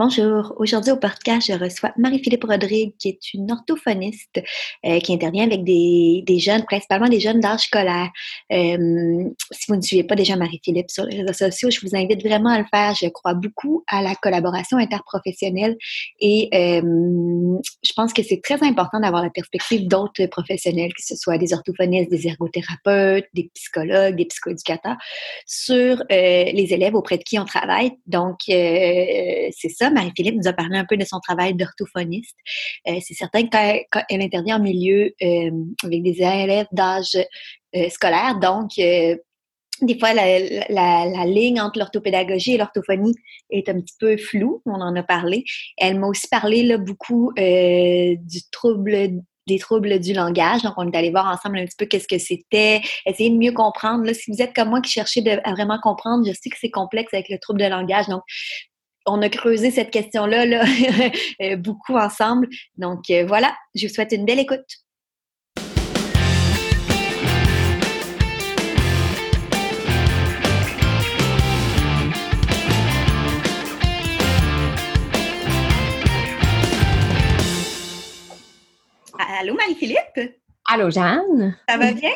Bonjour. Aujourd'hui au podcast, je reçois Marie-Philippe Rodrigue, qui est une orthophoniste euh, qui intervient avec des, jeunes, principalement des jeunes d'âge scolaire. Euh, si vous ne suivez pas déjà Marie-Philippe sur les réseaux sociaux, je vous invite vraiment à le faire. Je crois beaucoup à la collaboration interprofessionnelle et euh, je pense que c'est très important d'avoir la perspective d'autres professionnels, que ce soit des orthophonistes, des ergothérapeutes, des psychologues, des psychoéducateurs, sur les élèves auprès de qui on travaille. Donc, c'est ça Marie-Philippe nous a parlé un peu de son travail d'orthophoniste. Euh, c'est certain qu'elle intervient en milieu euh, avec des élèves d'âge euh, scolaire, donc des fois, la, ligne entre l'orthopédagogie et l'orthophonie est un petit peu floue. On en a parlé. Elle m'a aussi parlé beaucoup des troubles du langage. Donc, on est allé voir ensemble un petit peu qu'est-ce que c'était, essayer de mieux comprendre. Là, si vous êtes comme moi qui cherchez à vraiment comprendre, je sais que c'est complexe avec le trouble de langage. Donc, on a creusé cette question-là là, euh, beaucoup ensemble. Donc euh, voilà, je vous souhaite une belle écoute. Allô Marie-Philippe? Allô Jeanne? Ça va bien?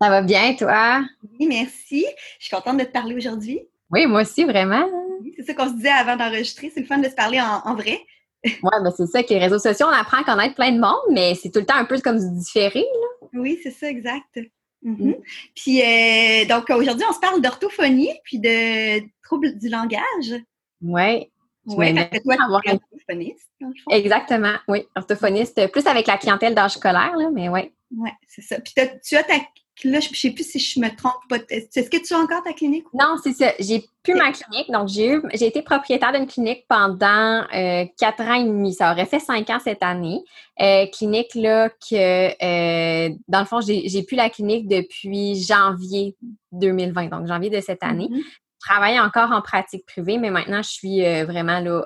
Ça va bien, toi? Oui, merci. Je suis contente de te parler aujourd'hui. Oui, moi aussi, vraiment. c'est ça qu'on se disait avant d'enregistrer. C'est le fun de se parler en, vrai. oui, mais c'est ça, que les réseaux sociaux, on apprend à connaître plein de monde, mais c'est tout le temps un peu comme différé. Là. Oui, c'est ça, exact. Mm-hmm. Mm. Puis, euh, donc, aujourd'hui, on se parle d'orthophonie puis de troubles du langage. Oui. Oui, parce que toi, tu es orthophoniste, Exactement, oui. Orthophoniste, plus avec la clientèle d'âge scolaire, là, mais oui. Oui, c'est ça. Puis, tu as ta là, je ne sais plus si je me trompe pas. Est-ce que tu as encore ta clinique? Non, c'est ça. J'ai plus ma clinique. Donc, j'ai j'ai été propriétaire d'une clinique pendant euh, quatre ans et demi. Ça aurait fait cinq ans cette année. Euh, clinique, là, que, euh, dans le fond, j'ai plus la clinique depuis janvier 2020, donc janvier de cette année. Mm-hmm. Je travaille encore en pratique privée, mais maintenant, je suis vraiment là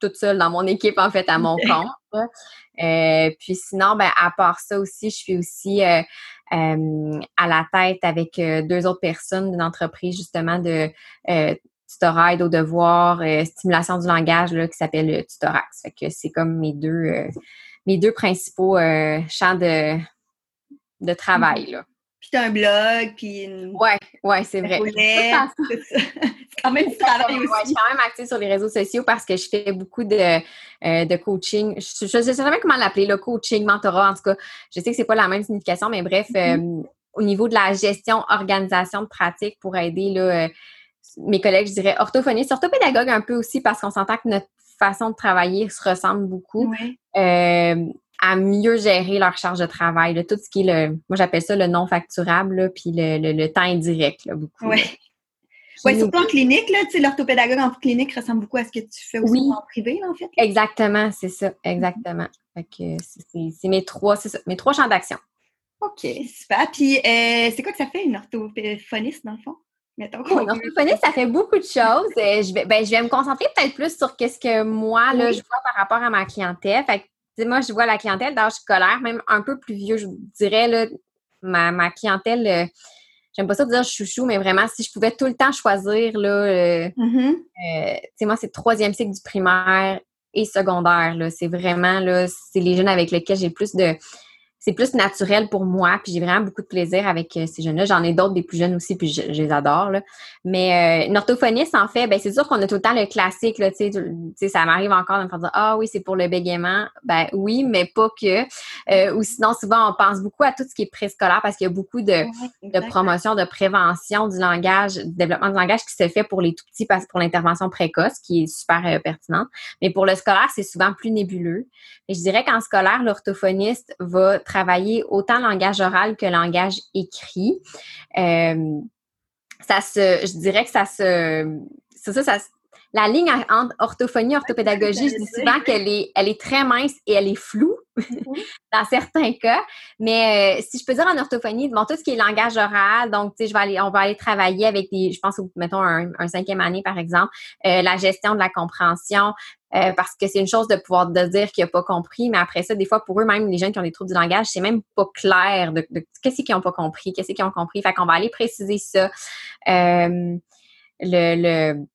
toute seule dans mon équipe, en fait, à mon compte. Puis sinon, ben, à part ça aussi, je suis aussi euh, à la tête avec euh, deux autres personnes d'une entreprise justement de euh, tutorat au devoir, stimulation du langage là, qui s'appelle Tutorax. Fait que c'est comme mes deux mes deux principaux champs de, de travail. Là. Puis t'as un blog, puis une... Ouais, ouais, c'est vrai. c'est quand même du travail aussi. je suis quand même active sur les réseaux sociaux parce que je fais beaucoup de, euh, de coaching. Je ne sais jamais comment l'appeler, le coaching, mentorat, en tout cas. Je sais que c'est pas la même signification, mais bref, mm-hmm. euh, au niveau de la gestion, organisation de pratique pour aider là, euh, mes collègues, je dirais orthophonistes, orthopédagogues un peu aussi parce qu'on s'entend que notre façon de travailler se ressemble beaucoup. Oui à mieux gérer leur charge de travail, tout ce qui est le, moi j'appelle ça le non facturable, puis le, le, temps indirect, là, beaucoup. Oui. Oui, surtout en clinique, là, tu sais, l'orthopédagogue en clinique ressemble beaucoup à ce que tu fais aussi en privé, là, en fait. Exactement, c'est ça, exactement. Fait que c'est mes trois, c'est ça, mes trois champs d'action. OK, super. Puis, euh, c'est quoi que ça fait une orthophoniste, dans le fond? Mettons, une orthophoniste, ça fait beaucoup de choses. Euh, je, vais, ben, je vais me concentrer peut-être plus sur ce que moi, là, je vois par rapport à ma clientèle. Fait que moi, je vois la clientèle d'âge scolaire, même un peu plus vieux, je dirais, là, ma, clientèle, euh, j'aime pas ça dire chouchou, mais vraiment, si je pouvais tout le temps choisir, là, euh, euh, moi, c'est le troisième cycle du primaire et secondaire, là. C'est vraiment, là, c'est les jeunes avec lesquels j'ai plus de c'est plus naturel pour moi, puis j'ai vraiment beaucoup de plaisir avec euh, ces jeunes-là. J'en ai d'autres des plus jeunes aussi, puis je, les adore. Là. Mais euh, une orthophoniste, en fait, ben c'est sûr qu'on a tout le temps le classique, là, tu sais, ça m'arrive encore de me faire dire Ah oui, c'est pour le bégaiement. Ben oui, mais pas que. Euh, ou sinon, souvent, on pense beaucoup à tout ce qui est préscolaire parce qu'il y a beaucoup de, de promotion, de prévention du langage, du développement du langage qui se fait pour les tout petits parce pour l'intervention précoce, qui est super pertinente. Mais pour le scolaire, c'est souvent plus nébuleux. Et je dirais qu'en scolaire, l'orthophoniste va travailler autant langage oral que langage écrit. Euh, ça se, je dirais que ça se, ça, ça, la ligne entre orthophonie et orthopédagogie, je dis souvent qu'elle est, elle est très mince et elle est floue mm-hmm. dans certains cas. Mais euh, si je peux dire en orthophonie, bon, tout ce qui est langage oral, donc, tu sais, je vais aller, on va aller travailler avec des, je pense, mettons, un, cinquième année, par exemple, euh, la gestion de la compréhension, euh, parce que c'est une chose de pouvoir de dire qu'il n'a pas compris, mais après ça, des fois, pour eux, même les jeunes qui ont des troubles du langage, c'est même pas clair de, qu'est-ce qu'ils n'ont pas compris, qu'est-ce qu'ils ont compris. Fait qu'on va aller préciser ça. le, le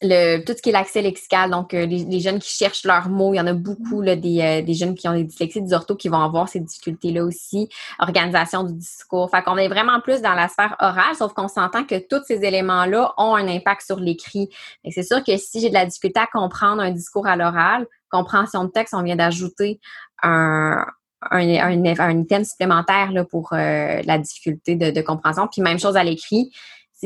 tout ce qui est l'accès lexical, donc euh, les, jeunes qui cherchent leurs mots, il y en a beaucoup là, des, euh, des, jeunes qui ont des dyslexies, des orthos qui vont avoir ces difficultés-là aussi. Organisation du discours. Fait qu'on est vraiment plus dans la sphère orale, sauf qu'on s'entend que tous ces éléments-là ont un impact sur l'écrit. Et c'est sûr que si j'ai de la difficulté à comprendre un discours à l'oral, compréhension de texte, on vient d'ajouter un, un, un, un, item supplémentaire là, pour euh, la difficulté de, de compréhension. Puis même chose à l'écrit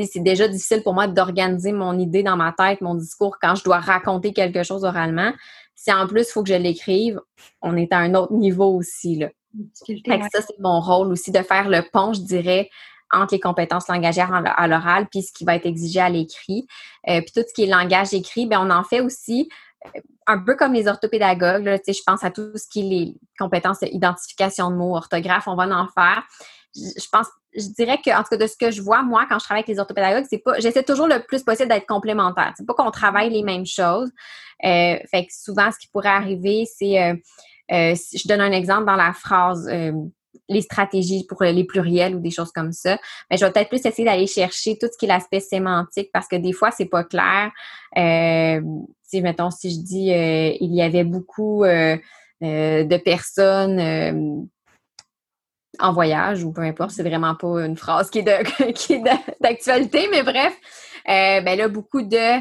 c'est déjà difficile pour moi d'organiser mon idée dans ma tête, mon discours quand je dois raconter quelque chose oralement. Si en plus il faut que je l'écrive, on est à un autre niveau aussi. Là. ça, c'est mon rôle aussi de faire le pont, je dirais, entre les compétences langagières à l'oral puis ce qui va être exigé à l'écrit. Euh, puis tout ce qui est langage écrit, ben on en fait aussi euh, un peu comme les orthopédagogues. Là, je pense à tout ce qui est les compétences d'identification de mots, orthographe, on va en faire. Je pense je dirais que, en tout cas, de ce que je vois, moi, quand je travaille avec les orthopédagogues, c'est pas, j'essaie toujours le plus possible d'être complémentaire. C'est pas qu'on travaille les mêmes choses. Euh, fait que souvent, ce qui pourrait arriver, c'est, euh, euh, je donne un exemple dans la phrase, les stratégies pour les pluriels ou des choses comme ça. Mais je vais peut-être plus essayer d'aller chercher tout ce qui est l'aspect sémantique parce que des fois, c'est pas clair. si, mettons, si je dis, il y avait beaucoup de personnes en voyage ou peu importe, c'est vraiment pas une phrase qui est d'actualité, mais bref, euh, ben là, beaucoup de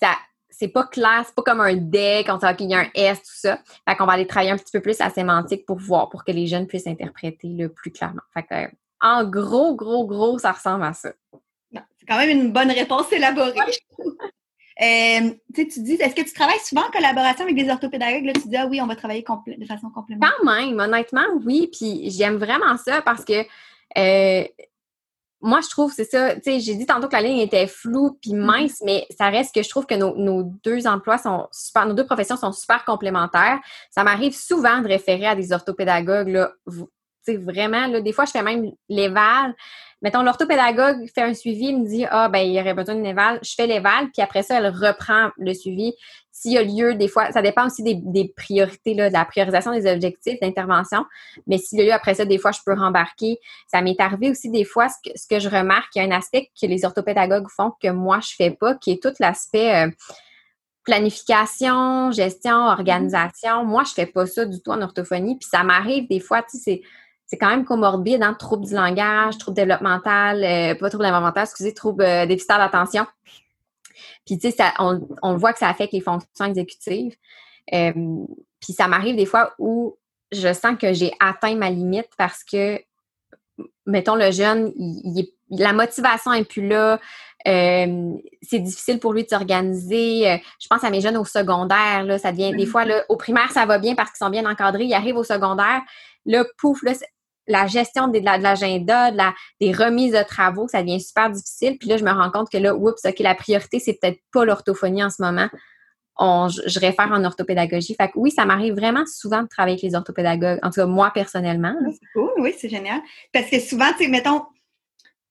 ça, c'est pas clair, c'est pas comme un D quand il y a un S, tout ça. Fait qu'on va aller travailler un petit peu plus la sémantique pour voir, pour que les jeunes puissent interpréter le plus clairement. Fait que, en gros, gros, gros, ça ressemble à ça. C'est quand même une bonne réponse élaborée. Euh, tu dis, est-ce que tu travailles souvent en collaboration avec des orthopédagogues? Là, tu dis, ah oui, on va travailler de façon complémentaire. Quand même, honnêtement, oui. Puis j'aime vraiment ça parce que euh, moi, je trouve, c'est ça, tu sais, j'ai dit tantôt que la ligne était floue puis mm-hmm. mince, mais ça reste que je trouve que nos, deux emplois sont super, nos deux professions sont super complémentaires. Ça m'arrive souvent de référer à des orthopédagogues, là, sais, vraiment, là, des fois, je fais même l'éval. Mettons, l'orthopédagogue fait un suivi, me dit Ah, ben, il y aurait besoin d'une éval. Je fais l'éval, puis après ça, elle reprend le suivi. S'il y a lieu, des fois, ça dépend aussi des, priorités, là, de la priorisation des objectifs d'intervention. Mais s'il y a lieu, après ça, des fois, je peux rembarquer. Ça m'est arrivé aussi des fois, ce que, ce que je remarque, il y a un aspect que les orthopédagogues font que moi, je fais pas, qui est tout l'aspect. Euh, planification, gestion, organisation. Moi, je fais pas ça du tout en orthophonie. Puis ça m'arrive des fois, tu sais, c'est quand même comorbide, hein, trouble du langage, trouble développemental, euh, pas trouble développemental, excusez, trouble euh, déficitaire d'attention. Puis, tu sais, on, on, voit que ça affecte les fonctions exécutives. Euh, puis, ça m'arrive des fois où je sens que j'ai atteint ma limite parce que, mettons, le jeune, il, la motivation n'est plus là. c'est difficile pour lui de s'organiser. je pense à mes jeunes au secondaire, là, ça devient des fois là, au primaire, ça va bien parce qu'ils sont bien encadrés. Ils arrivent au secondaire, là, pouf, là, la gestion de, l'agenda, de la, des remises de travaux, ça devient super difficile. Puis là, je me rends compte que là, oups, OK, la priorité, c'est peut-être pas l'orthophonie en ce moment. je, réfère en orthopédagogie. Fait que oui, ça m'arrive vraiment souvent de travailler avec les orthopédagogues, en tout cas moi personnellement. C'est cool, oui, c'est génial. Parce que souvent, tu sais, mettons,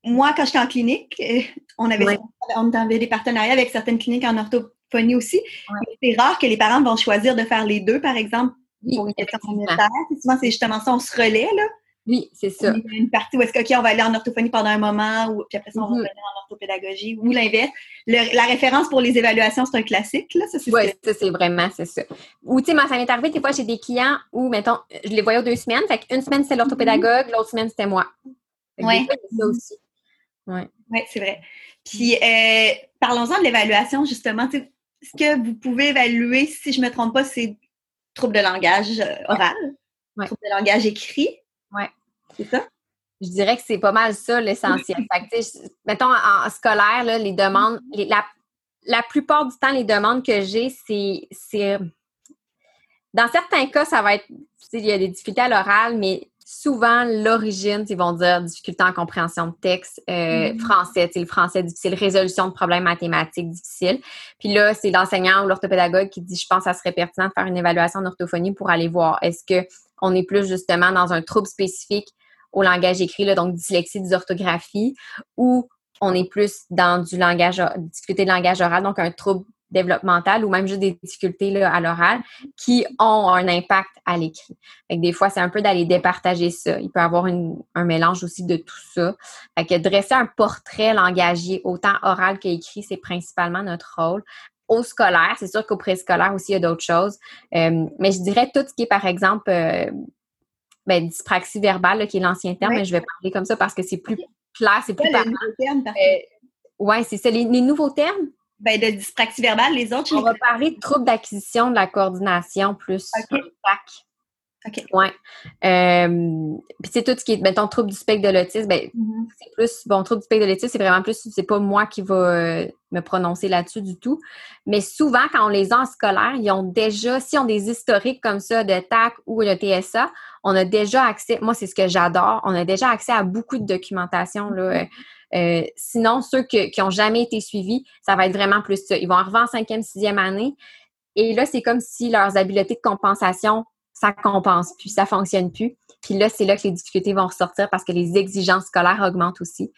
moi, quand j'étais en clinique, euh, on avait, on avait des partenariats avec certaines cliniques en orthophonie aussi. C'est rare que les parents vont choisir de faire les deux, par exemple, pour une question. Souvent, c'est justement ça, on se relaie, là. Oui, c'est ça. Il y a une partie où est-ce qu'on va aller en orthophonie pendant un moment, ou, puis après ça, on va revenir en orthopédagogie, ou l'inverse. La référence pour les évaluations, c'est un classique, là. oui, ça, c'est vraiment, c'est ça. Ou, tu sais, moi, ça m'est arrivé, des fois, j'ai des clients où, mettons, je les voyais aux deux semaines, fait qu'une semaine, c'était l'orthopédagogue, l'autre semaine, c'était moi. Oui. ça aussi. Oui, ouais, c'est vrai. Puis, euh, parlons-en de l'évaluation, justement. Ce que vous pouvez évaluer, si je ne me trompe pas, c'est trouble de langage euh, oral, trouble de langage écrit. Oui. C'est ça? Je dirais que c'est pas mal ça l'essentiel. mettons, en, scolaire, là, les demandes, la, la, plupart du temps, les demandes que j'ai, c'est. Dans certains cas, ça va être. Il y a des difficultés à l'oral, mais souvent, l'origine, ils vont dire difficulté en compréhension de texte, euh, mm-hmm. français, le français difficile, résolution de problèmes mathématiques difficiles. Puis là, c'est l'enseignant ou l'orthopédagogue qui dit, je pense que ça serait pertinent de faire une évaluation en orthophonie pour aller voir est-ce que on est plus justement dans un trouble spécifique au langage écrit, là, donc dyslexie, dysorthographie, ou on est plus dans du langage, difficulté de langage oral, donc un trouble développementales ou même juste des difficultés là, à l'oral qui ont un impact à l'écrit. Des fois, c'est un peu d'aller départager ça. Il peut y avoir un mélange aussi de tout ça. Fait que dresser un portrait langagier, autant oral qu'écrit, c'est principalement notre rôle. Au scolaire, c'est sûr qu'au préscolaire aussi, il y a d'autres choses. Euh, mais je dirais tout ce qui est, par exemple, euh, ben, dyspraxie verbale, qui est l'ancien terme, mais je vais parler comme ça parce que c'est plus clair, c'est plus parlant. Euh, oui, c'est ça. Les, nouveaux termes? Ben, de dyspraxie verbale, les autres, On va parler de troubles d'acquisition de la coordination plus OK. Ouais. Euh, puis c'est tout ce qui est, mettons, trouble du spectre de l'autisme, ben, mm-hmm. c'est plus, bon, trouble du spectre de l'autisme, c'est vraiment plus, c'est pas moi qui va euh, me prononcer là-dessus du tout. Mais souvent, quand on les a en scolaire, ils ont déjà, si on a des historiques comme ça de TAC ou de TSA, on a déjà accès, moi, c'est ce que j'adore, on a déjà accès à beaucoup de documentation, là. Mm-hmm. Euh, sinon, ceux qui n'ont jamais été suivis, ça va être vraiment plus ça. Ils vont arriver en cinquième, sixième année. Et là, c'est comme si leurs habiletés de compensation ça compense plus, ça fonctionne plus. Puis là, c'est là que les difficultés vont ressortir parce que les exigences scolaires augmentent aussi.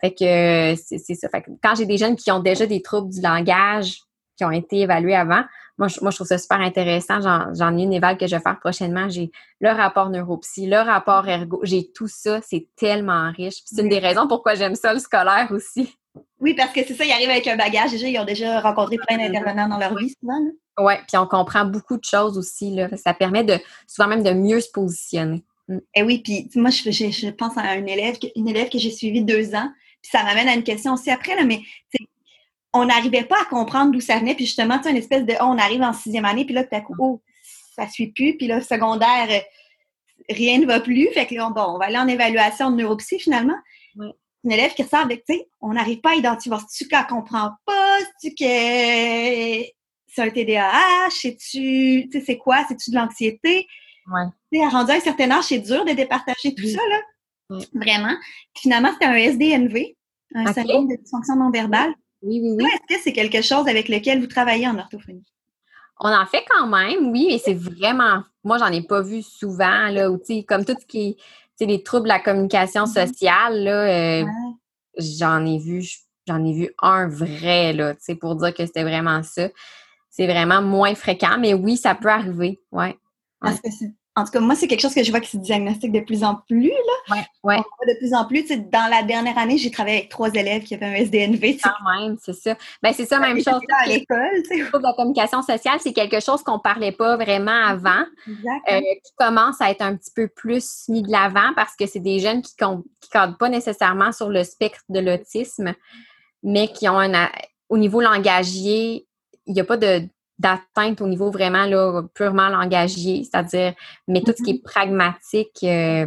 Fait que c'est ça. Fait que quand j'ai des jeunes qui ont déjà des troubles du langage qui ont été évalués avant, moi, je, moi, je trouve ça super intéressant. J'en ai une éval que je vais faire prochainement. J'ai le rapport neuropsy, le rapport ergo. J'ai tout ça. C'est tellement riche. C'est une des raisons pourquoi j'aime ça, le scolaire aussi. Oui, parce que c'est ça, ils arrivent avec un bagage. Déjà, ils ont déjà rencontré plein d'intervenants dans leur vie, souvent. Oui, puis on comprend beaucoup de choses aussi. Là. Ça permet de souvent même de mieux se positionner. Mm. Et eh oui, puis moi, je, je, pense à une élève, une élève que j'ai suivie deux ans, puis ça m'amène à une question aussi après, là, mais on n'arrivait pas à comprendre d'où ça venait, puis justement, tu une espèce de, oh, on arrive en sixième année, puis là, tout à coup, oh, ça suit plus, puis là, secondaire, rien ne va plus, fait que bon, on va aller en évaluation de neuropsy finalement. Une élève qui ressort avec, tu sais, on n'arrive pas à identifier, tu qu'elle comprend pas, tu que c'est un TDAH, sais-tu, tu sais, c'est quoi, c'est-tu de l'anxiété? Ouais. Tu sais, rendu à un certain âge, c'est dur de départager tout ça, là. Vraiment. finalement, c'était un SDNV, un syndrome de dysfonction non verbale. Oui, oui, oui. Est-ce que c'est quelque chose avec lequel vous travaillez en orthophonie? On en fait quand même, oui, mais c'est vraiment. Moi, j'en ai pas vu souvent, là, ou, comme tout ce qui est les troubles de la communication mm-hmm. sociale, là, euh, j'en ai vu, j'en ai vu un vrai, là, tu sais, pour dire que c'était vraiment ça c'est vraiment moins fréquent, mais oui, ça peut arriver. Ouais. Parce que en tout cas, moi, c'est quelque chose que je vois qui se diagnostique de plus en plus. Là. Ouais, de plus en plus. Dans la dernière année, j'ai travaillé avec trois élèves qui avaient un SDNV. Quand même, c'est ça. Ben, c'est ça, même chose. à l'école. La communication sociale, c'est quelque chose qu'on ne parlait pas vraiment avant. Euh, qui commence à être un petit peu plus mis de l'avant parce que c'est des jeunes qui ne cadrent pas nécessairement sur le spectre de l'autisme, mais qui ont un, au niveau langagier, il n'y a pas de d'atteinte au niveau vraiment là, purement langagier, c'est-à-dire, mais tout ce qui est mm-hmm. pragmatique, euh,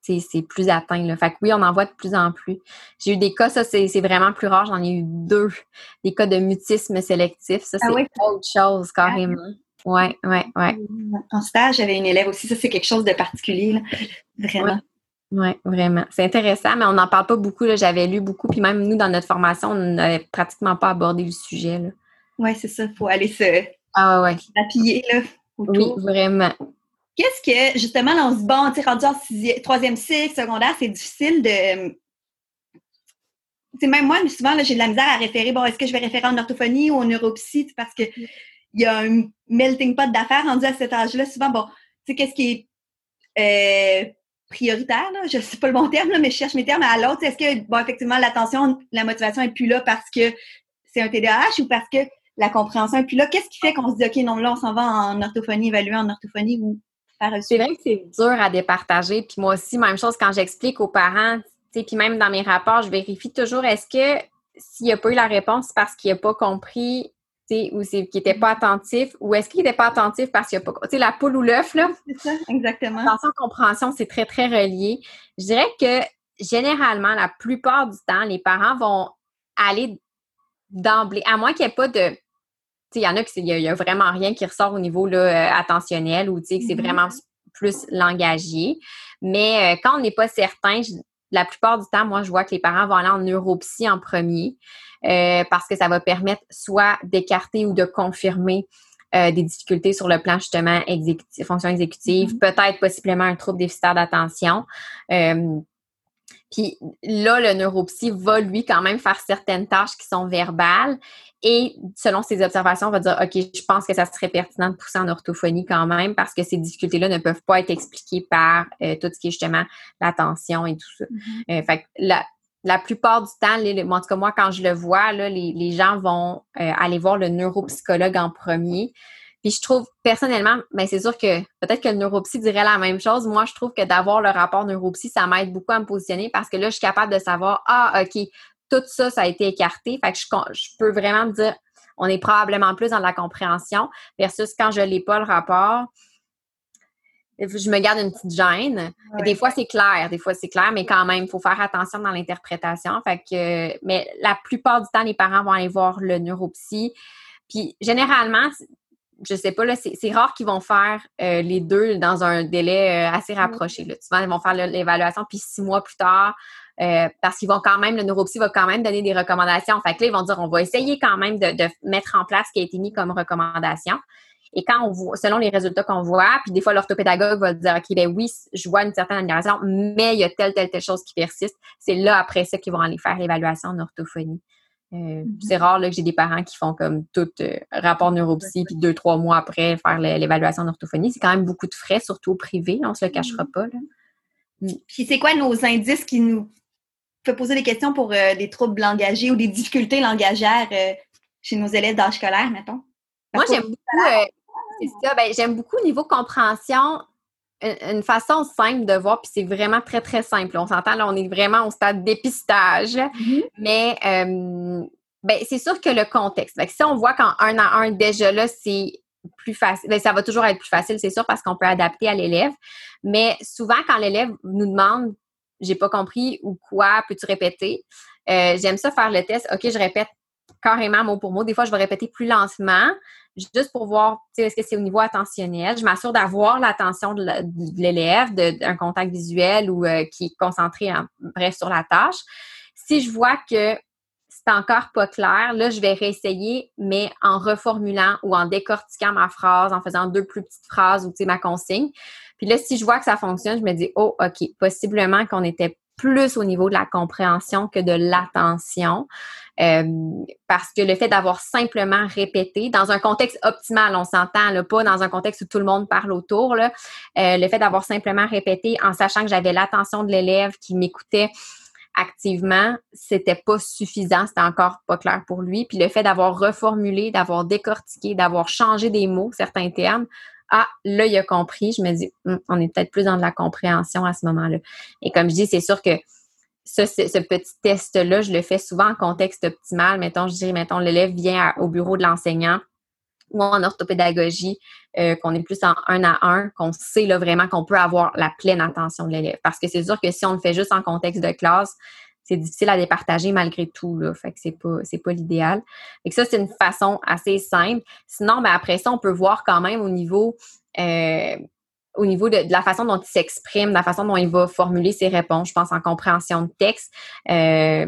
c'est plus atteint. Là. Fait que oui, on en voit de plus en plus. J'ai eu des cas, ça c'est vraiment plus rare, j'en ai eu deux, des cas de mutisme sélectif. Ça, ah c'est autre chose carrément. Oui, oui, oui. En stage, j'avais une élève aussi, ça c'est quelque chose de particulier, vraiment. Oui, vraiment. C'est intéressant, mais on n'en parle pas beaucoup. J'avais lu beaucoup, puis même nous, dans notre formation, on n'avait pratiquement pas abordé le sujet. Là. Oui, c'est ça. Il faut aller se ah, ouais, appuyer là. Oui, vraiment. Qu'est-ce que, justement, là, on se dit, bon, tu rendu en troisième cycle, secondaire, c'est difficile de. C'est même moi, souvent, j'ai de la misère à référer. Bon, est-ce que je vais référer en orthophonie ou en neuropsy? Parce que il y a un melting pot d'affaires rendu à cet âge-là. Souvent, bon, tu sais, qu'est-ce qui est euh, prioritaire, là? je ne sais pas le bon terme, là, mais je cherche mes termes à l'autre. Est-ce que, bon, effectivement, l'attention, la motivation n'est plus là parce que c'est un TDAH ou parce que la compréhension. Et puis là, qu'est-ce qui fait qu'on se dit, OK, non, là, on s'en va en orthophonie, évaluer en orthophonie ou faire C'est vrai que c'est dur à départager. Puis moi aussi, même chose quand j'explique aux parents, puis même dans mes rapports, je vérifie toujours est-ce que s'il n'a pas eu la réponse, c'est parce qu'il n'a pas compris ou qu'il n'était pas attentif, ou est-ce qu'il n'était pas attentif parce qu'il n'a pas... Tu sais, la poule ou l'œuf, là? C'est ça, exactement. Attention, compréhension, c'est très, très relié. Je dirais que généralement, la plupart du temps, les parents vont aller d'emblée, à moins qu'il n'y ait pas de. Il y en a qui il n'y a, vraiment rien qui ressort au niveau là, euh, attentionnel ou que c'est mm-hmm. vraiment plus langagier. Mais euh, quand on n'est pas certain, la plupart du temps, moi, je vois que les parents vont aller en neuropsie en premier euh, parce que ça va permettre soit d'écarter ou de confirmer des difficultés sur le plan justement exécutif, fonction exécutive, mm-hmm. peut-être possiblement un trouble déficitaire d'attention. Puis là, le neuropsy va, lui, quand même faire certaines tâches qui sont verbales. Et selon ses observations, on va dire, OK, je pense que ça serait pertinent de pousser en orthophonie quand même parce que ces difficultés-là ne peuvent pas être expliquées par euh, tout ce qui est justement l'attention et tout ça. Mm-hmm. Euh, fait que la, la plupart du temps, les, en tout cas moi, quand je le vois, là, les, les gens vont euh, aller voir le neuropsychologue en premier. Puis je trouve personnellement, ben c'est sûr que peut-être que le neuropsy dirait la même chose. Moi, je trouve que d'avoir le rapport neuropsy, ça m'aide beaucoup à me positionner parce que là, je suis capable de savoir, ah, OK, tout ça, ça a été écarté. Fait que je, je peux vraiment me dire, on est probablement plus dans la compréhension versus quand je n'ai pas le rapport, je me garde une petite gêne. Des fois, c'est clair, des fois, c'est clair, mais quand même, il faut faire attention dans l'interprétation. Fait que, mais la plupart du temps, les parents vont aller voir le neuropsy. Puis, généralement, je sais pas, là, c'est rare qu'ils vont faire euh, les deux dans un délai euh, assez rapproché. Là. Souvent, ils vont faire l'évaluation, puis six mois plus tard, euh, parce qu'ils vont quand même, le neuropsy va quand même donner des recommandations. Fait que là, ils vont dire, on va essayer quand même de, mettre en place ce qui a été mis comme recommandation. Et quand on voit, selon les résultats qu'on voit, puis des fois, l'orthopédagogue va dire, OK, ben oui, je vois une certaine amélioration, mais il y a telle, telle, telle chose qui persiste. C'est là, après ça, qu'ils vont aller faire l'évaluation en orthophonie. Euh, mm-hmm. C'est rare là, que j'ai des parents qui font comme tout euh, rapport neuropsy, puis deux, trois mois après faire l'évaluation d'orthophonie. C'est quand même beaucoup de frais, surtout au privé, on se le cachera mm-hmm. pas. Là. Mm. Puis c'est quoi nos indices qui nous fait poser des questions pour euh, des troubles langagés ou des difficultés langagères chez nos élèves d'âge scolaire, mettons? Moi, j'aime beaucoup, c'est ça, ben, j'aime beaucoup au niveau compréhension, une façon simple de voir, puis c'est vraiment très, très simple. On s'entend, là, on est vraiment au stade d'épistage, mm-hmm. mais euh, ben, c'est sûr que le contexte. si on voit qu'en un à un, déjà là, c'est plus facile, ben, ça va toujours être plus facile, c'est sûr, parce qu'on peut adapter à l'élève. Mais souvent, quand l'élève nous demande j'ai pas compris ou quoi, peux-tu répéter? Euh, j'aime ça faire le test. OK, je répète carrément mot pour mot. Des fois, je vais répéter plus lentement, juste pour voir est-ce que c'est au niveau attentionnel? Je m'assure d'avoir l'attention de l'élève, d'un contact visuel ou euh, qui est concentré, en, bref, sur la tâche. Si je vois que c'est encore pas clair, là, je vais réessayer, mais en reformulant ou en décortiquant ma phrase, en faisant deux plus petites phrases ou ma consigne. Puis là, si je vois que ça fonctionne, je me dis, oh, OK, possiblement qu'on était plus au niveau de la compréhension que de l'attention. Euh, parce que le fait d'avoir simplement répété, dans un contexte optimal, on s'entend, pas dans un contexte où tout le monde parle autour, là, euh, le fait d'avoir simplement répété en sachant que j'avais l'attention de l'élève qui m'écoutait activement, c'était pas suffisant, c'était encore pas clair pour lui. Puis le fait d'avoir reformulé, d'avoir décortiqué, d'avoir changé des mots, certains termes, ah, là, il a compris. Je me dis, hum, on est peut-être plus dans de la compréhension à ce moment-là. Et comme je dis, c'est sûr que ce, petit test-là, je le fais souvent en contexte optimal. Mettons, je dirais, mettons, l'élève vient au bureau de l'enseignant ou en orthopédagogie, euh, qu'on est plus en un à un, qu'on sait là, vraiment qu'on peut avoir la pleine attention de l'élève. Parce que c'est sûr que si on le fait juste en contexte de classe, c'est difficile à départager malgré tout. Là. Fait que c'est pas, c'est pas l'idéal. Et ça, c'est une façon assez simple. Sinon, ben, après ça, on peut voir quand même au niveau euh, au niveau de, la façon dont il s'exprime, la façon dont il va formuler ses réponses, je pense en compréhension de texte. Euh,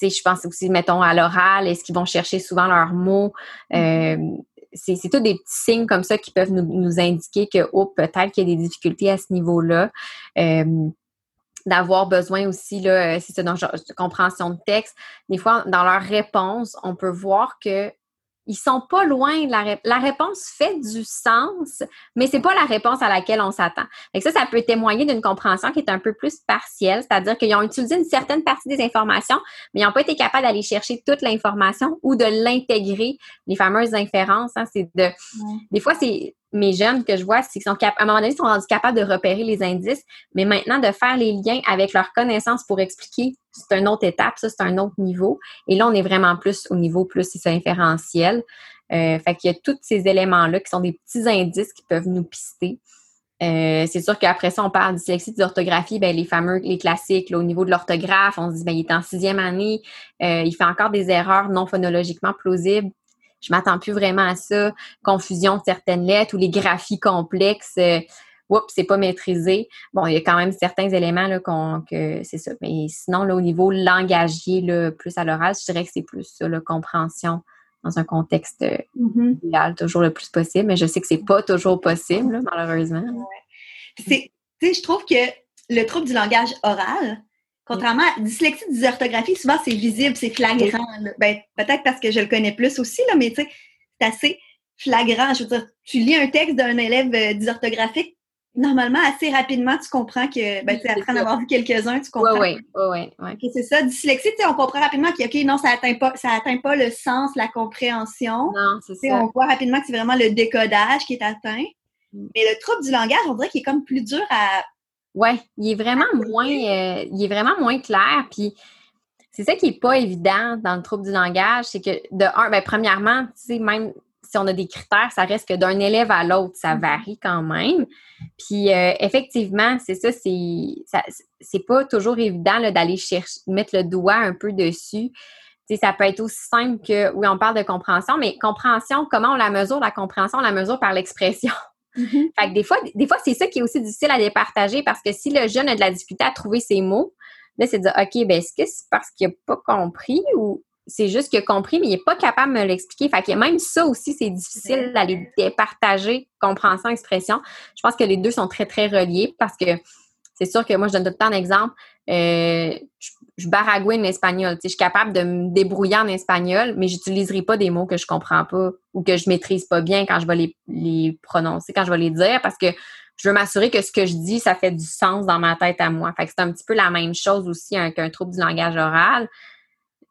je pense aussi, mettons, à l'oral, est-ce qu'ils vont chercher souvent leurs mots? Euh, c'est, c'est tous des petits signes comme ça qui peuvent nous, nous indiquer que, oh, peut-être qu'il y a des difficultés à ce niveau-là. Euh, d'avoir besoin aussi, là, euh, c'est ça, de compréhension de texte. Des fois, dans leur réponse, on peut voir que ils sont pas loin. La, la réponse fait du sens, mais c'est pas la réponse à laquelle on s'attend. Et ça, ça peut témoigner d'une compréhension qui est un peu plus partielle, c'est-à-dire qu'ils ont utilisé une certaine partie des informations, mais ils n'ont pas été capables d'aller chercher toute l'information ou de l'intégrer. Les fameuses inférences, hein, c'est de. Des fois, c'est mes jeunes que je vois, c'est qu'ils sont à un moment donné, ils sont rendus capables de repérer les indices, mais maintenant de faire les liens avec leurs connaissances pour expliquer, c'est une autre étape, ça, c'est un autre niveau. Et là, on est vraiment plus au niveau plus c'est inférentiel. Euh, fait qu'il y a tous ces éléments-là qui sont des petits indices qui peuvent nous pister. Euh, c'est sûr qu'après ça, on parle de dyslexie, d'orthographie, ben, les fameux, les classiques, au niveau de l'orthographe, on se dit, ben, il est en sixième année, euh, il fait encore des erreurs non phonologiquement plausibles je m'attends plus vraiment à ça. Confusion de certaines lettres ou les graphies complexes. Euh, oups, c'est pas maîtrisé. Bon, il y a quand même certains éléments là, que c'est ça. Mais sinon, là, au niveau langagier, là, plus à l'oral, je dirais que c'est plus ça, la compréhension dans un contexte euh, mm-hmm. idéal, toujours le plus possible. Mais je sais que c'est pas toujours possible, malheureusement. C'est, je trouve que le trouble du langage oral, Contrairement à dyslexie, dysorthographie, souvent c'est visible, c'est flagrant. Ben, peut-être parce que je le connais plus aussi, là, mais tu sais, c'est assez flagrant. Je veux dire, tu lis un texte d'un élève euh, dysorthographique, normalement, assez rapidement, tu comprends que, ben, tu après en avoir vu quelques-uns, tu comprends. Oui, oui, oui. c'est ça. Dyslexie, tu sais, on comprend rapidement que, OK, non, ça atteint pas, ça atteint pas le sens, la compréhension. Non, c'est ça. On voit rapidement que c'est vraiment le décodage qui est atteint. Mm. Mais le trouble du langage, on dirait qu'il est comme plus dur à. Oui, il est vraiment moins, euh, il est vraiment moins clair. Puis c'est ça qui n'est pas évident dans le trouble du langage, c'est que de un, ben, premièrement, tu sais, même si on a des critères, ça reste que d'un élève à l'autre, ça mm-hmm. varie quand même. Puis euh, effectivement, c'est ça, c'est c'est pas toujours évident d'aller chercher, mettre le doigt un peu dessus. ça peut être aussi simple que, oui, on parle de compréhension, mais compréhension, comment on la mesure, la compréhension, on la mesure par l'expression. Mm-hmm. Fait que des fois, des fois c'est ça qui est aussi difficile à départager parce que si le jeune a de la difficulté à trouver ses mots, là, c'est de dire, OK, ben, est-ce que c'est parce qu'il n'a pas compris ou c'est juste qu'il a compris, mais il n'est pas capable de me l'expliquer? Fait que même ça aussi, c'est difficile d'aller départager compréhension, expression. Je pense que les deux sont très, très reliés parce que c'est sûr que moi, je donne tout le temps un exemple. Euh, je, baragouine l'espagnol. Je suis capable de me débrouiller en espagnol, mais j'utiliserai pas des mots que je comprends pas ou que je maîtrise pas bien quand je vais les, les prononcer, quand je vais les dire, parce que je veux m'assurer que ce que je dis, ça fait du sens dans ma tête à moi. Fait que c'est un petit peu la même chose aussi qu'un trouble du langage oral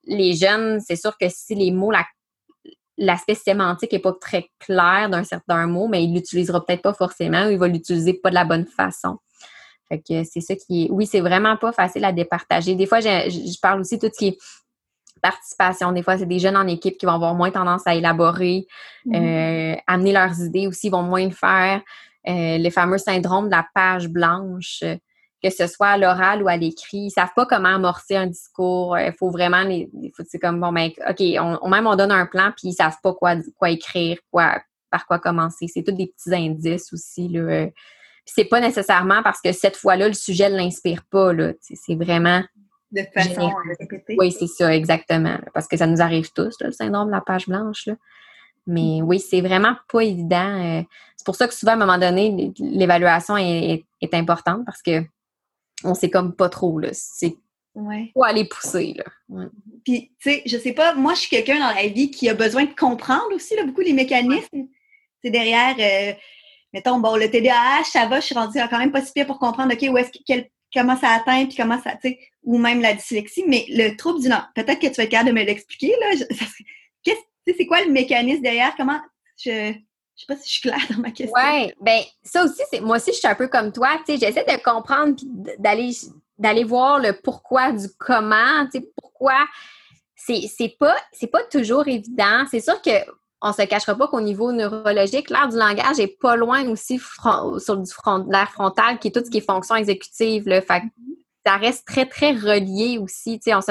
les jeunes, c'est sûr que si les mots, l'aspect sémantique n'est pas très clair d'un certain mot, mais il l'utilisera peut-être pas forcément ou il va l'utiliser pas de la bonne façon. Fait que c'est ça qui est. Oui, c'est vraiment pas facile à départager. Des fois, je, parle aussi tout ce qui est participation. Des fois, c'est des jeunes en équipe qui vont avoir moins tendance à élaborer, mm-hmm. euh, amener leurs idées aussi, vont moins le faire. Euh, les fameux syndromes de la page blanche que ce soit à l'oral ou à l'écrit. Ils savent pas comment amorcer un discours. Il faut vraiment les. C'est comme bon, ben, OK, on, même on donne un plan, puis ils savent pas quoi, quoi écrire, quoi, par quoi commencer. C'est tous des petits indices aussi. Là. C'est pas nécessairement parce que cette fois-là, le sujet ne l'inspire pas. C'est vraiment. De façon Oui, c'est ça, exactement. Parce que ça nous arrive tous, le syndrome de la page blanche. Là. Mais mm. oui, c'est vraiment pas évident. Euh, c'est pour ça que souvent, à un moment donné, l'évaluation est, est importante parce que on sait comme pas trop, là. C'est ouais. aller pousser, là. Puis, tu sais, je sais pas, moi, je suis quelqu'un dans la vie qui a besoin de comprendre aussi, là, beaucoup les mécanismes. C'est derrière, euh, mettons, bon, le TDAH, ça va, je suis rendue quand même pas si pire pour comprendre, OK, où est-ce comment ça atteint, puis comment ça, tu sais, ou même la dyslexie, mais le trouble du... Peut-être que tu vas être capable de me l'expliquer, là. Qu'est-ce, c'est quoi le mécanisme derrière? Comment... Je, je sais pas si je suis claire dans ma question. Oui, bien, ça aussi, c'est moi aussi, je suis un peu comme toi. Tu sais, j'essaie de comprendre puis d'aller voir le pourquoi du comment, tu sais, pourquoi. C'est pas, pas toujours évident. C'est sûr que on se cachera pas qu'au niveau neurologique, l'air du langage est pas loin aussi sur du front, l'air qui est tout ce qui est fonction exécutive. Fait ça reste très, très relié aussi. Tu sais, on,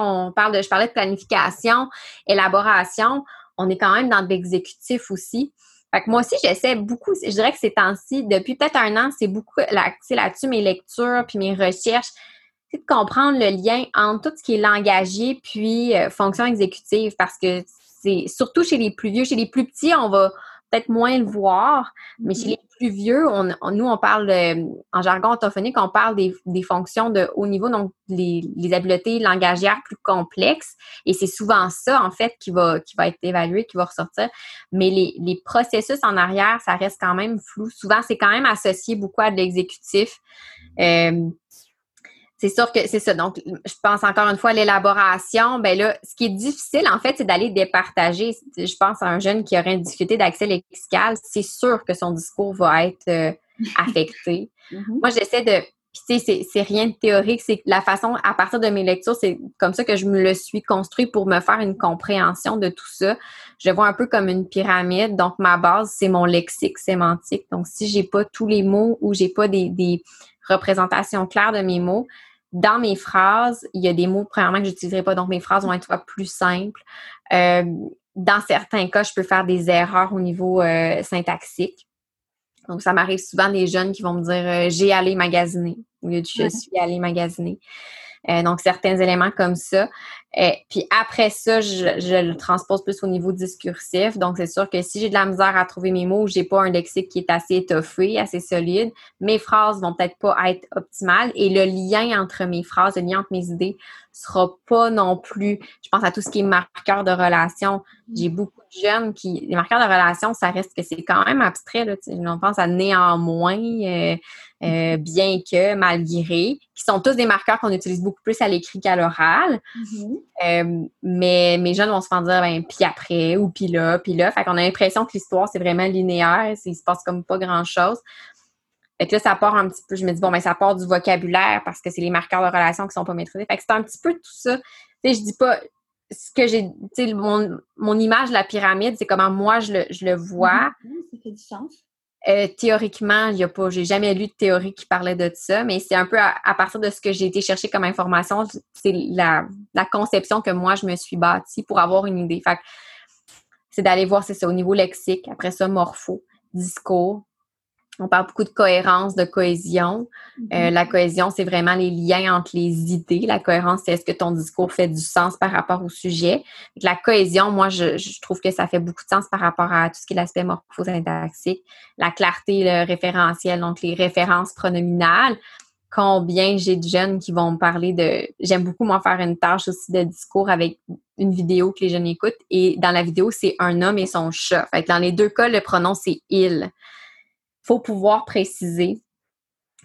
on parle de, je parlais de planification, élaboration. On est quand même dans l'exécutif aussi. Fait que moi aussi, j'essaie beaucoup, je dirais que ces temps-ci, depuis peut-être un an, c'est beaucoup là-dessus mes lectures puis mes recherches, c'est de comprendre le lien entre tout ce qui est langagier puis euh, fonction exécutive parce que c'est surtout chez les plus vieux, chez les plus petits, on va peut-être moins le voir, mais chez mm-hmm. les plus vieux, on, nous, on parle, en jargon orthophonique, on parle des, fonctions de haut niveau, donc les, habiletés langagières plus complexes. Et c'est souvent ça, en fait, qui va, qui va être évalué, qui va ressortir. Mais les, processus en arrière, ça reste quand même flou. Souvent, c'est quand même associé beaucoup à de l'exécutif. Euh, c'est sûr que c'est ça. Donc, je pense encore une fois à l'élaboration. Ben là, ce qui est difficile, en fait, c'est d'aller départager. Je pense à un jeune qui aurait une difficulté d'accès lexical. C'est sûr que son discours va être euh, affecté. Mm-hmm. Moi, j'essaie de. Puis, tu sais, c'est rien de théorique. C'est la façon, à partir de mes lectures, c'est comme ça que je me le suis construit pour me faire une compréhension de tout ça. Je vois un peu comme une pyramide. Donc, ma base, c'est mon lexique sémantique. Donc, si j'ai pas tous les mots ou j'ai pas des, des représentations claires de mes mots, dans mes phrases, il y a des mots, premièrement, que j'utiliserai pas, donc mes phrases vont être plus simples. Euh, dans certains cas, je peux faire des erreurs au niveau euh, syntaxique. Donc, ça m'arrive souvent des jeunes qui vont me dire euh, j'ai allé magasiner au lieu de je suis allé magasiner. Euh, donc, certains éléments comme ça. Et puis après ça, je, le transpose plus au niveau discursif. Donc, c'est sûr que si j'ai de la misère à trouver mes mots, j'ai pas un lexique qui est assez étoffé, assez solide, mes phrases vont peut-être pas être optimales et le lien entre mes phrases, le lien entre mes idées sera pas non plus. Je pense à tout ce qui est marqueur de relation. J'ai beaucoup de jeunes qui. Les marqueurs de relation, ça reste que c'est quand même abstrait. Là, on pense à néanmoins. Euh, euh, bien que, malgré, qui sont tous des marqueurs qu'on utilise beaucoup plus à l'écrit qu'à l'oral. Mm-hmm. Euh, mais mes jeunes vont se faire dire, ben, puis après, ou puis là, puis là. Fait qu'on a l'impression que l'histoire, c'est vraiment linéaire, il se passe comme pas grand-chose. Fait que là, ça part un petit peu, je me dis, bon, ben, ça part du vocabulaire parce que c'est les marqueurs de relation qui sont pas maîtrisés. Fait que c'est un petit peu tout ça. Tu sais, je dis pas, ce que j'ai, tu sais, mon, mon, image de la pyramide, c'est comment moi je le, je le vois. Mm-hmm. ça fait du sens. Euh, théoriquement, il y a pas, j'ai jamais lu de théorie qui parlait de ça, mais c'est un peu à, partir de ce que j'ai été chercher comme information, c'est la, conception que moi je me suis bâtie pour avoir une idée. Fait c'est d'aller voir, c'est ça, au niveau lexique, après ça, morpho, discours, on parle beaucoup de cohérence, de cohésion. Euh, mm-hmm. la cohésion, c'est vraiment les liens entre les idées. La cohérence, c'est est-ce que ton discours fait du sens par rapport au sujet. la cohésion, moi, je, trouve que ça fait beaucoup de sens par rapport à tout ce qui est l'aspect morphosyntaxique. La clarté, le référentiel, donc les références pronominales. Combien j'ai de jeunes qui vont me parler de... J'aime beaucoup, moi, faire une tâche aussi de discours avec une vidéo que les jeunes écoutent. Et dans la vidéo, c'est un homme et son chat. Fait que dans les deux cas, le pronom, c'est « il » faut pouvoir préciser.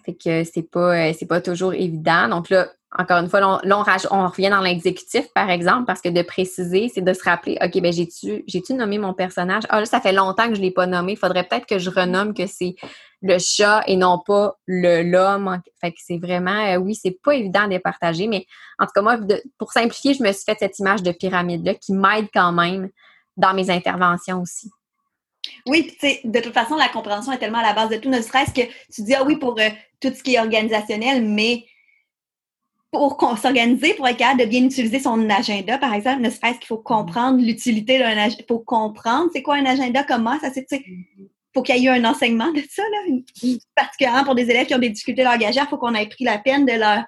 Fait que c'est pas, euh, c'est pas toujours évident. Donc là, encore une fois, là, on, revient dans l'exécutif, par exemple, parce que de préciser, c'est de se rappeler, OK, ben j'ai-tu, j'ai-tu nommé mon personnage? Ah là, ça fait longtemps que je ne l'ai pas nommé. Il faudrait peut-être que je renomme que c'est le chat et non pas le l'homme. Fait que c'est vraiment, euh, oui, c'est pas évident de les partager, mais en tout cas, moi, pour simplifier, je me suis fait cette image de pyramide-là qui m'aide quand même dans mes interventions aussi. Oui, tu sais, de toute façon, la compréhension est tellement à la base de tout, ne serait-ce que tu dis, ah oui, pour euh, tout ce qui est organisationnel, mais pour s'organiser, pour être capable de bien utiliser son agenda, par exemple, ne serait-ce qu'il faut comprendre l'utilité d'un agenda, il faut comprendre c'est quoi un agenda, comment ça c'est, faut qu'il y ait eu un enseignement de ça, là, particulièrement pour des élèves qui ont des difficultés il faut qu'on ait pris la peine de leur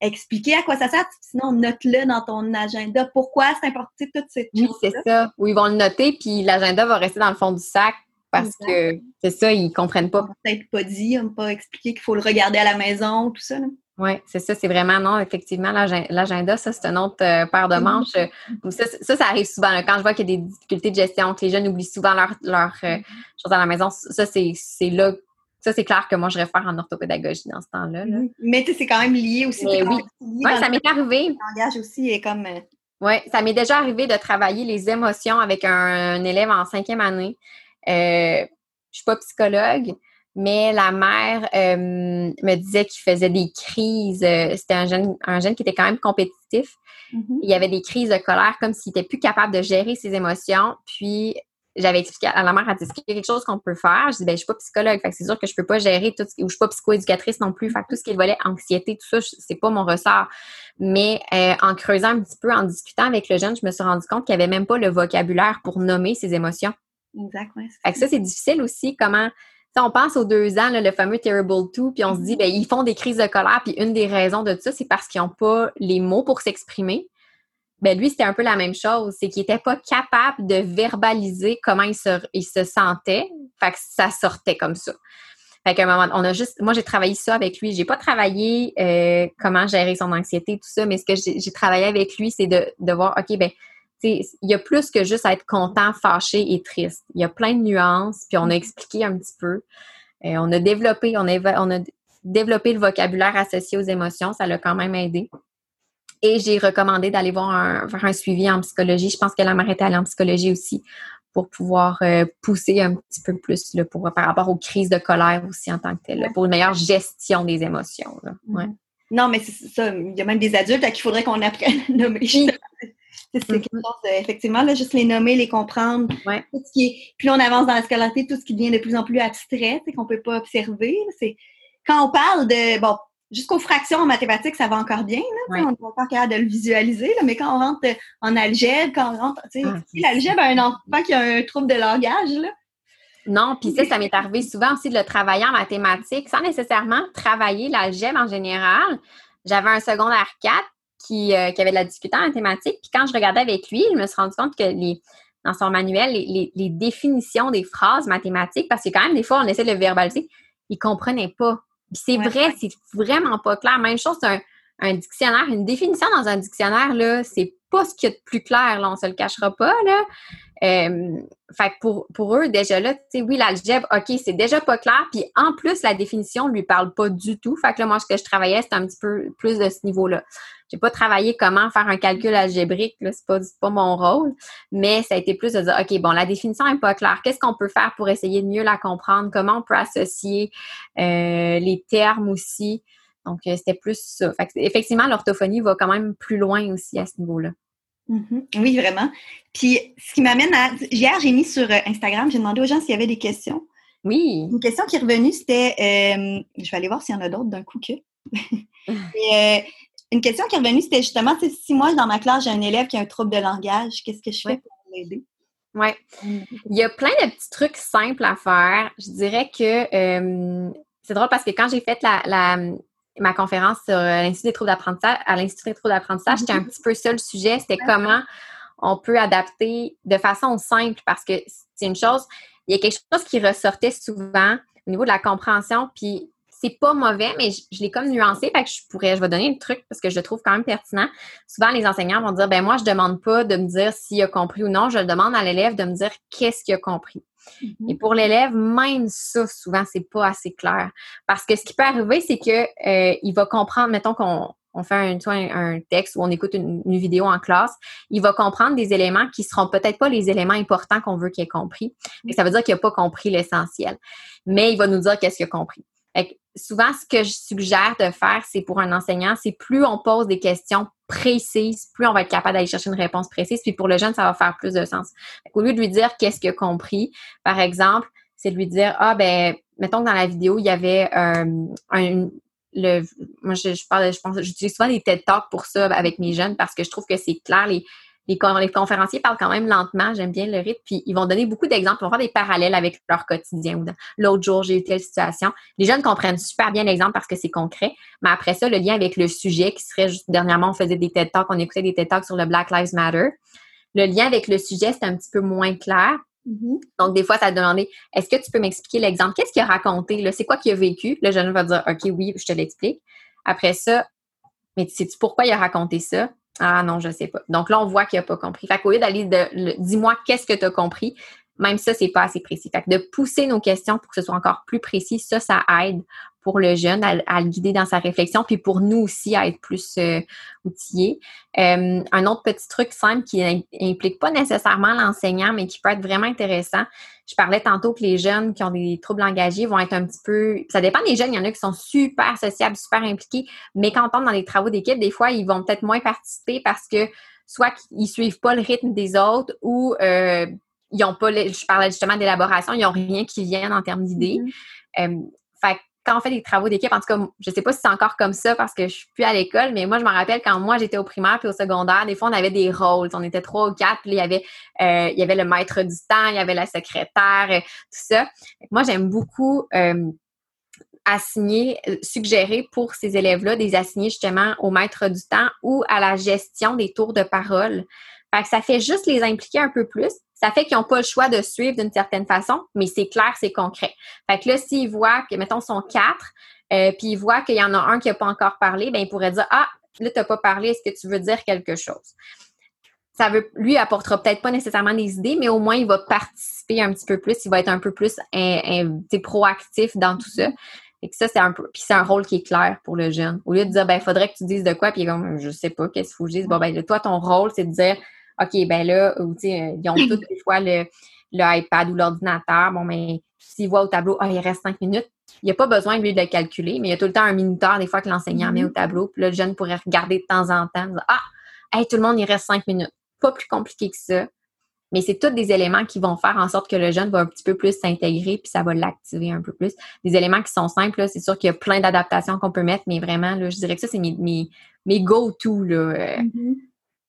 expliquer à quoi ça sert. Sinon, note-le dans ton agenda. Pourquoi? C'est important, toutes ces Oui, c'est ça. Ou ils vont le noter, puis l'agenda va rester dans le fond du sac parce que c'est ça, ils comprennent pas. Peut-être pas dit, pas expliqué qu'il faut le regarder à la maison, tout ça. Oui, c'est ça, c'est vraiment non, effectivement, l'agenda, ça, c'est une autre euh, paire de manches. Ça, ça, ça, arrive souvent. quand je vois qu'il y a des difficultés de gestion, que les jeunes oublient souvent leurs leur, euh, mm-hmm. choses à la maison, ça, c'est là ça, c'est clair que moi, je réfère en orthopédagogie dans ce temps-là. Mm-hmm. Mais c'est quand même lié aussi. oui, ouais, ça m'est arrivé. Le langage aussi est comme. Euh, oui, ça m'est déjà arrivé de travailler les émotions avec un, élève en cinquième année. Euh, je ne suis pas psychologue, mais la mère euh, me disait qu'il faisait des crises. C'était un jeune, un jeune qui était quand même compétitif. Mm-hmm. Il y avait des crises de colère comme s'il n'était plus capable de gérer ses émotions. Puis j'avais expliqué à la mère, elle dit, est quelque chose qu'on peut faire? Je dis, ben, je suis pas psychologue, fait c'est sûr que je peux pas gérer tout, ou je suis pas psychoéducatrice non plus, fait tout ce qui est le volet anxiété, tout ça, c'est pas mon ressort. Mais euh, en creusant un petit peu, en discutant avec le jeune, je me suis rendu compte qu'il avait même pas le vocabulaire pour nommer ses émotions. Exact, Fait que ça, c'est difficile aussi, comment... on pense aux deux ans, le fameux Terrible Two, puis on se dit, mm-hmm. ben, ils font des crises de colère, puis une des raisons de ça, c'est parce qu'ils n'ont pas les mots pour s'exprimer ben lui, c'était un peu la même chose. C'est qu'il n'était pas capable de verbaliser comment il se, il se sentait. Fait que ça sortait comme ça. Fait qu'à un moment, on a juste, moi, j'ai travaillé ça avec lui. J'ai pas travaillé euh, comment gérer son anxiété, tout ça, mais ce que j'ai travaillé avec lui, c'est de, de voir, OK, ben, il y a plus que juste être content, fâché et triste. Il y a plein de nuances, puis on a expliqué un petit peu. Euh, on a développé, on a, on a développé le vocabulaire associé aux émotions. Ça l'a quand même aidé. Et j'ai recommandé d'aller voir un, faire un suivi en psychologie. Je pense que la mère était allée en psychologie aussi pour pouvoir euh, pousser un petit peu plus là, pour, par rapport aux crises de colère aussi en tant que telle, pour une meilleure gestion des émotions. Mm-hmm. Non, mais c'est ça. Il y a même des adultes à qui il faudrait qu'on apprenne à nommer. C'est quelque mm-hmm. chose, effectivement, là, juste les nommer, les comprendre. Tout ce qui est, plus on avance dans la scolarité, tout ce qui devient de plus en plus abstrait, qu'on ne peut pas observer. C'est quand on parle de, bon, jusqu'aux fractions en mathématiques, ça va encore bien. Là, On est encore capable de le visualiser, là, mais quand on rentre en algèbre, quand on rentre, tu sais, ah, l'algèbre a un enfant qui a un trouble de langage, là. Non, puis ça, ça m'est arrivé souvent aussi de le travailler en mathématiques sans nécessairement travailler l'algèbre en général, j'avais un secondaire 4 qui, euh, qui avait de la difficulté en mathématiques. Puis quand je regardais avec lui, je me suis rendu compte que les, dans son manuel, les, les, définitions des phrases mathématiques, parce que quand même, des fois, on essaie de le verbaliser, il comprenait pas. C'est vrai, c'est vraiment pas clair. Même chose, c'est un, un, dictionnaire. Une définition dans un dictionnaire, là, c'est pas ce qu'il y a de plus clair, là, on se le cachera pas, là. Euh, fait pour, pour eux, déjà là, tu sais, oui, l'algèbre, OK, c'est déjà pas clair. Puis en plus, la définition lui parle pas du tout. Fait que là, moi, ce que je travaillais, c'était un petit peu plus de ce niveau-là. J'ai pas travaillé comment faire un calcul algébrique, là, c'est pas, pas mon rôle. Mais ça a été plus de dire, OK, bon, la définition est pas claire. Qu'est-ce qu'on peut faire pour essayer de mieux la comprendre? Comment on peut associer euh, les termes aussi? Donc, euh, c'était plus ça. Fait que, effectivement, l'orthophonie va quand même plus loin aussi à ce niveau-là. Mm-hmm. Oui, vraiment. Puis, ce qui m'amène à. Hier, j'ai mis sur euh, Instagram, j'ai demandé aux gens s'il y avait des questions. Oui. Une question qui est revenue, c'était. Euh, je vais aller voir s'il y en a d'autres d'un coup que. Euh, une question qui est revenue, c'était justement, si moi, dans ma classe, j'ai un élève qui a un trouble de langage, qu'est-ce que je fais pour l'aider? Oui. Il y a plein de petits trucs simples à faire. Je dirais que c'est drôle parce que quand j'ai fait la, ma conférence sur euh, l'Institut des troubles d'apprentissage, à l'Institut des troubles d'apprentissage, c'était un petit peu ça le sujet, c'était comment on peut adapter de façon simple. Parce que c'est une chose, il y a quelque chose qui ressortait souvent au niveau de la compréhension, puis c'est pas mauvais, mais je, l'ai comme nuancé, fait que je pourrais, je vais donner le truc parce que je le trouve quand même pertinent. Souvent, les enseignants vont dire, ben moi, je demande pas de me dire s'il a compris ou non, je demande à l'élève de me dire qu'est-ce qu'il a compris. Et pour l'élève, même ça, souvent, c'est pas assez clair. Parce que ce qui peut arriver, c'est que euh, il va comprendre, mettons qu'on on fait un, texte ou on écoute une, vidéo en classe, il va comprendre des éléments qui seront peut-être pas les éléments importants qu'on veut qu'il ait compris. Ça veut dire qu'il n'a pas compris l'essentiel. Mais il va nous dire qu'est-ce qu'il a compris. Souvent, ce que je suggère de faire, c'est pour un enseignant, c'est plus on pose des questions précises, plus on va être capable d'aller chercher une réponse précise. Puis pour le jeune, ça va faire plus de sens. Au lieu de lui dire qu'est-ce qu'il a compris, par exemple, c'est de lui dire ah ben mettons que dans la vidéo il y avait euh, un le moi je, je parle je pense j'utilise souvent des TED Talks pour ça avec mes jeunes parce que je trouve que c'est clair les les, conférenciers parlent quand même lentement, j'aime bien le rythme, puis ils vont donner beaucoup d'exemples, ils vont faire des parallèles avec leur quotidien. L'autre jour, j'ai eu telle situation. Les jeunes comprennent super bien l'exemple parce que c'est concret, mais après ça, le lien avec le sujet qui serait juste dernièrement, on faisait des TED Talks, on écoutait des TED Talks sur le Black Lives Matter. Le lien avec le sujet, c'est un petit peu moins clair. Mm-hmm. Donc, des fois, ça a demandé est-ce que tu peux m'expliquer l'exemple? Qu'est-ce qu'il a raconté? C'est quoi qu'il a vécu? Le jeune va dire OK, oui, je te l'explique. Après ça, mais sais-tu pourquoi il a raconté ça? Ah non, je sais pas. Donc là, on voit qu'il n'a pas compris. Fait qu'au lieu d'aller de dis-moi qu'est-ce que tu as compris, même ça, c'est pas assez précis. Fait que de pousser nos questions pour que ce soit encore plus précis, ça, ça aide pour le jeune à, le guider dans sa réflexion, puis pour nous aussi à être plus euh, outillés. Euh, un autre petit truc simple qui implique pas nécessairement l'enseignant, mais qui peut être vraiment intéressant. Je parlais tantôt que les jeunes qui ont des troubles langagiers vont être un petit peu. Ça dépend des jeunes. Il y en a qui sont super sociables, super impliqués, mais quand on tombe dans les travaux d'équipe, des fois, ils vont peut-être moins participer parce que soit qu'ils suivent pas le rythme des autres ou euh, ils ont pas, je parlais justement d'élaboration, ils n'ont rien qui vienne en termes d'idées. Mm-hmm. Quand on fait des travaux d'équipe, en tout cas, je sais pas si c'est encore comme ça parce que je suis plus à l'école, mais moi, je me rappelle quand moi, j'étais au primaire puis au secondaire, des fois, on avait des rôles. On était trois ou quatre, puis il y avait, euh, il y avait le maître du temps, il y avait la secrétaire, euh, tout ça. Moi, j'aime beaucoup euh, assigner, suggérer pour ces élèves-là des assigner justement au maître du temps ou à la gestion des tours de parole. Ça fait juste les impliquer un peu plus. Ça fait qu'ils n'ont pas le choix de suivre d'une certaine façon, mais c'est clair, c'est concret. Fait que là, s'ils voient que, mettons, sont quatre, euh, puis ils voient qu'il y en a un qui n'a pas encore parlé, ben ils pourraient dire Ah, là, tu n'as pas parlé, est-ce que tu veux dire quelque chose? Ça veut, lui apportera peut-être pas nécessairement des idées, mais au moins il va participer un petit peu plus, il va être un peu plus proactif dans tout ça. Et que ça, c'est un. Puis c'est un rôle qui est clair pour le jeune. Au lieu de dire ben, faudrait que tu dises de quoi, puis comme je sais pas, qu'est-ce qu'il faut que je dise. Bon, ben toi, ton rôle, c'est de dire OK, ben là, tu sais, ils ont toutes les fois le, iPad ou l'ordinateur. Bon, mais s'ils voient au tableau, ah, il reste cinq minutes, il n'y a pas besoin lui de le calculer, mais il y a tout le temps un minuteur des fois que l'enseignant met au mm-hmm. tableau. Puis là, le jeune pourrait regarder de temps en temps, dire, ah, hey, tout le monde, il reste cinq minutes. Pas plus compliqué que ça. Mais c'est tous des éléments qui vont faire en sorte que le jeune va un petit peu plus s'intégrer, puis ça va l'activer un peu plus. Des éléments qui sont simples, c'est sûr qu'il y a plein d'adaptations qu'on peut mettre, mais vraiment, là, je dirais que ça, c'est mes, mes, go-to. Euh,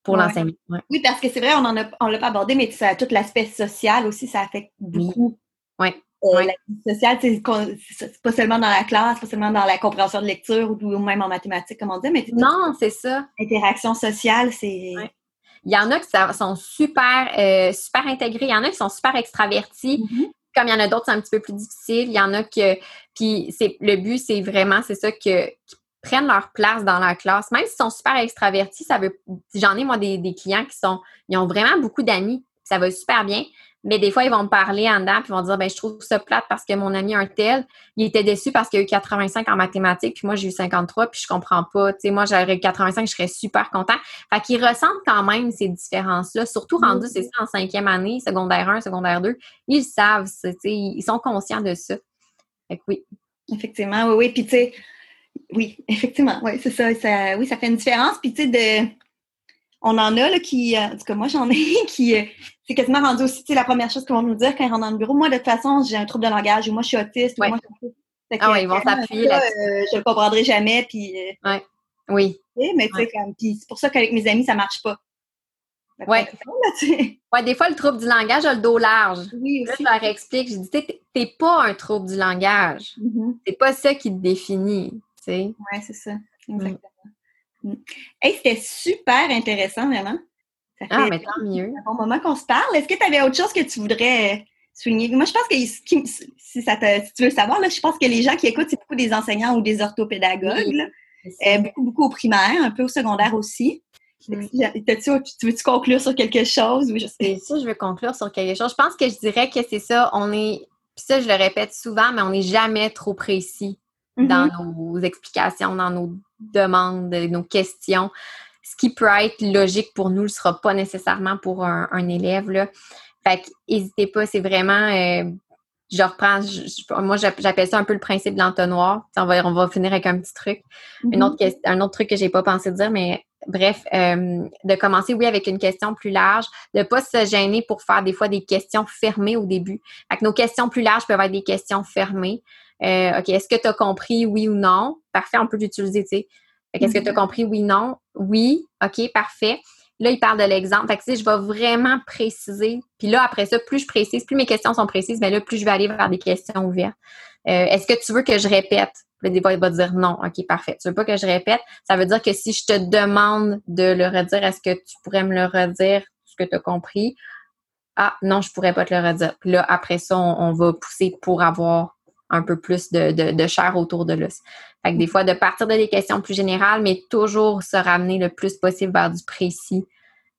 pour l'enseignement. Oui, parce que c'est vrai, on on l'a pas abordé, mais ça, tout l'aspect social aussi, ça affecte beaucoup. Oui. Euh, la vie sociale, c'est pas seulement dans la classe, pas seulement dans la compréhension de lecture ou même en mathématiques, comme on dit, mais non, c'est ça. Interaction sociale, c'est. Il y en a qui sont super, euh, super intégrés, il y en a qui sont super extravertis. Mm-hmm. Comme il y en a d'autres, c'est un petit peu plus difficile. Il y en a que. Puis c'est le but, c'est vraiment, c'est ça, que, prennent leur place dans la classe. Même s'ils sont super extravertis, ça veut. J'en ai, moi, des, des, clients qui sont. Ils ont vraiment beaucoup d'amis. Ça va super bien. Mais des fois, ils vont me parler en dedans, puis ils vont dire, ben, je trouve ça plate parce que mon ami un tel, il était déçu parce qu'il a eu 85 en mathématiques, puis moi, j'ai eu 53, puis je comprends pas. Tu sais, moi, j'aurais eu 85, je serais super content. Fait qu'ils ressentent quand même ces différences-là, surtout rendus, c'est ça, en cinquième année, secondaire 1, secondaire 2. Ils savent, tu sais, ils sont conscients de ça. Fait que oui. Effectivement, oui, oui. Puis, tu sais, oui, effectivement, oui, c'est ça, ça. Oui, ça fait une différence. Puis, tu sais, de on en a là, qui, euh, en tout cas moi j'en ai qui, euh, c'est quasiment rendu aussi la première chose qu'ils vont nous dire quand ils rentrent dans le bureau. Moi de toute façon j'ai un trouble de langage ou moi je suis autiste ou moi je suis ah ouais, ils vont s'appuyer là euh, je le comprendrai jamais puis. ouais. Oui. Mais tu sais c'est pour ça qu'avec mes amis ça marche pas. Ouais. ouais, des fois, le trouble du langage a le dos large. Oui, aussi. Là, je leur explique, je dis, t'es pas un trouble du langage. Mm-hmm. C'est pas ça qui te définit, tu. Oui, c'est ça. Mm. Exactement. Mm. Hey, c'était super intéressant, vraiment. Ça ah, mais tant mieux. un bon moment qu'on se parle. Est-ce que tu avais autre chose que tu voudrais euh, souligner? Moi, je pense que si, ça tu veux savoir, là, je pense que les gens qui écoutent, c'est beaucoup des enseignants ou des orthopédagogues. Euh, beaucoup, beaucoup au primaire, un peu au secondaire aussi. tu, veux-tu conclure sur quelque chose? Oui, C'est sûr, je veux conclure sur quelque chose. Je pense que je dirais que c'est ça, on est, puis ça, je le répète souvent, mais on n'est jamais trop précis dans mm-hmm. nos explications, dans nos demandes, nos questions. Ce qui peut être logique pour nous ne sera pas nécessairement pour un, élève. Là. Fait n'hésitez pas, c'est vraiment. Euh, je reprends, moi j'appelle ça un peu le principe de l'entonnoir. On va, on va finir avec un petit truc. Mm-hmm. autre, un autre truc que j'ai pas pensé dire, mais bref, euh, de commencer, oui, avec une question plus large, de ne pas se gêner pour faire des fois des questions fermées au début. Fait nos questions plus larges peuvent être des questions fermées. Euh, OK, est-ce que tu as compris oui ou non? Parfait, on peut l'utiliser, tu sais. Est-ce que tu as mhm. compris oui, non? Oui, OK, parfait. Là, il parle de l'exemple. Fait que, tu sais, je vais vraiment préciser. Puis là, après ça, plus je précise, plus mes questions sont précises, mais là, plus je vais aller vers des questions ouvertes. Euh, est-ce que tu veux que je répète? Des fois, il va dire non. OK, parfait. Tu veux pas que je répète? Ça veut dire que si je te demande de le redire, est-ce que tu pourrais me le redire, ce que tu as compris? Ah, non, je pourrais pas te le redire. Puis là, après ça, on va pousser pour avoir un peu plus de, de, chair autour de l'os. Fait que des fois, de partir de des questions plus générales, mais toujours se ramener le plus possible vers du précis.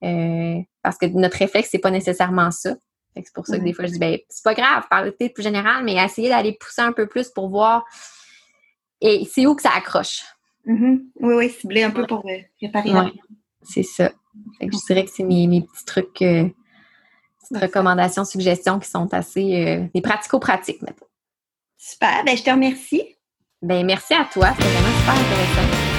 Euh, parce que notre réflexe, c'est pas nécessairement ça. C'est pour ça que des fois, je dis, ben, c'est pas grave, parler de plus général, mais essayer d'aller pousser un peu plus pour voir et c'est où que ça accroche. Mm-hmm. Oui, oui, cibler un peu pour euh, préparer. Ouais, c'est ça. je dirais que c'est mes, mes, petits trucs, euh, petites recommandations, suggestions qui sont assez des pratico-pratiques maintenant. Super, ben, je te remercie. Ben, merci à toi, c'était vraiment super intéressant.